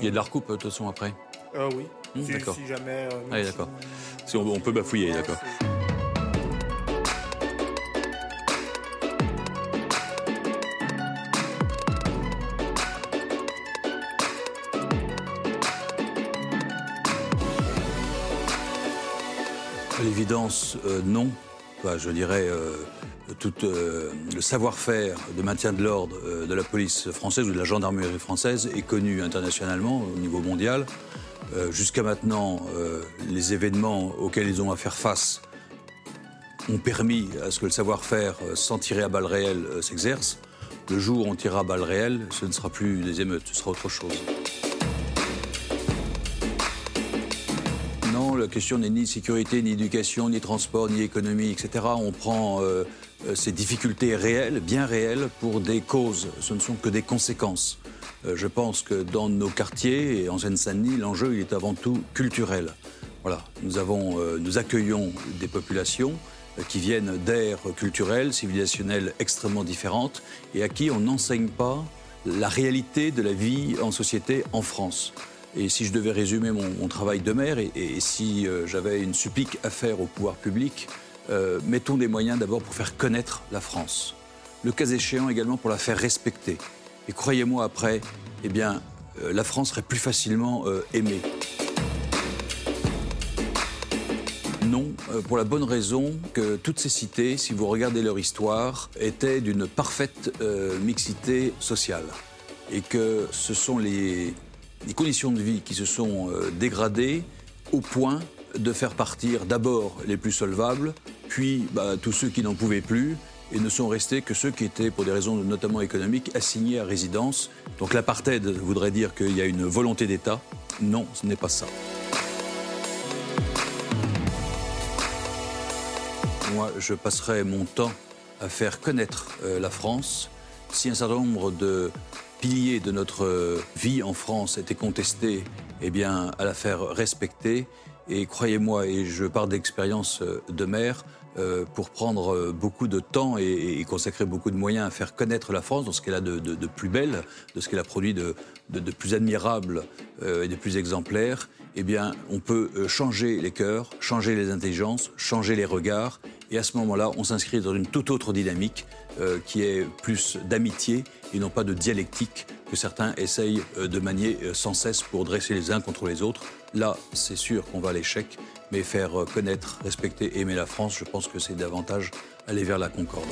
Il y a de la recoupe de toute façon après Euh, oui. Hmm, si, d'accord. si jamais. euh, Ah, d'accord. Si on, on peut bafouiller, Ouais, d'accord. l'évidence, euh, non. Je dirais, euh, tout euh, le savoir-faire de maintien de l'ordre euh, de la police française ou de la gendarmerie française est connu internationalement au niveau mondial. Jusqu'à maintenant, les événements auxquels ils ont à faire face ont permis à ce que le savoir-faire sans tirer à balles réelles s'exerce. Le jour où on tirera à balles réelles, ce ne sera plus des émeutes, ce sera autre chose. La question n'est ni sécurité, ni éducation, ni transport, ni économie, etc. On prend euh, euh, ces difficultés réelles, bien réelles, pour des causes. Ce ne sont que des conséquences. Euh, je pense que dans nos quartiers et en Seine-Saint-Denis, l'enjeu il est avant tout culturel. Voilà, nous, avons, nous accueillons des populations qui viennent d'aires culturelles, civilisationnelles extrêmement différentes et à qui on n'enseigne pas la réalité de la vie en société en France. Et si je devais résumer mon, travail de maire et, si euh, j'avais une supplique à faire au pouvoir public, euh, mettons des moyens d'abord pour faire connaître la France. Le cas échéant également pour la faire respecter. Et croyez-moi après, eh bien, euh, la France serait plus facilement aimée. Non, pour la bonne raison que toutes ces cités, si vous regardez leur histoire, étaient d'une parfaite mixité sociale. Et que ce sont les, les conditions de vie qui se sont euh, dégradées au point de faire partir d'abord les plus solvables, puis bah, tous ceux qui n'en pouvaient plus, et ne sont restés que ceux qui étaient, pour des raisons notamment économiques, assignés à résidence. Donc l'apartheid voudrait dire qu'il y a une volonté d'État. Non, ce n'est pas ça. Moi, je passerai mon temps à faire connaître euh, la France. Si un certain nombre de piliers de notre euh, vie en France étaient contestés, eh bien, à la faire respecter. Et croyez-moi, et je pars d'expérience euh, de maire, euh, pour prendre beaucoup de temps et, consacrer beaucoup de moyens à faire connaître la France dans ce qu'elle a de, plus belle, de ce qu'elle a produit de, plus admirable et de plus exemplaire, eh bien, on peut changer les cœurs, changer les intelligences, changer les regards, et à ce moment-là, on s'inscrit dans une toute autre dynamique euh, qui est plus d'amitié et non pas de dialectique que certains essayent euh, de manier euh, sans cesse pour dresser les uns contre les autres. Là, c'est sûr qu'on va à l'échec, mais faire connaître, respecter, aimer la France, je pense que c'est davantage aller vers la concorde.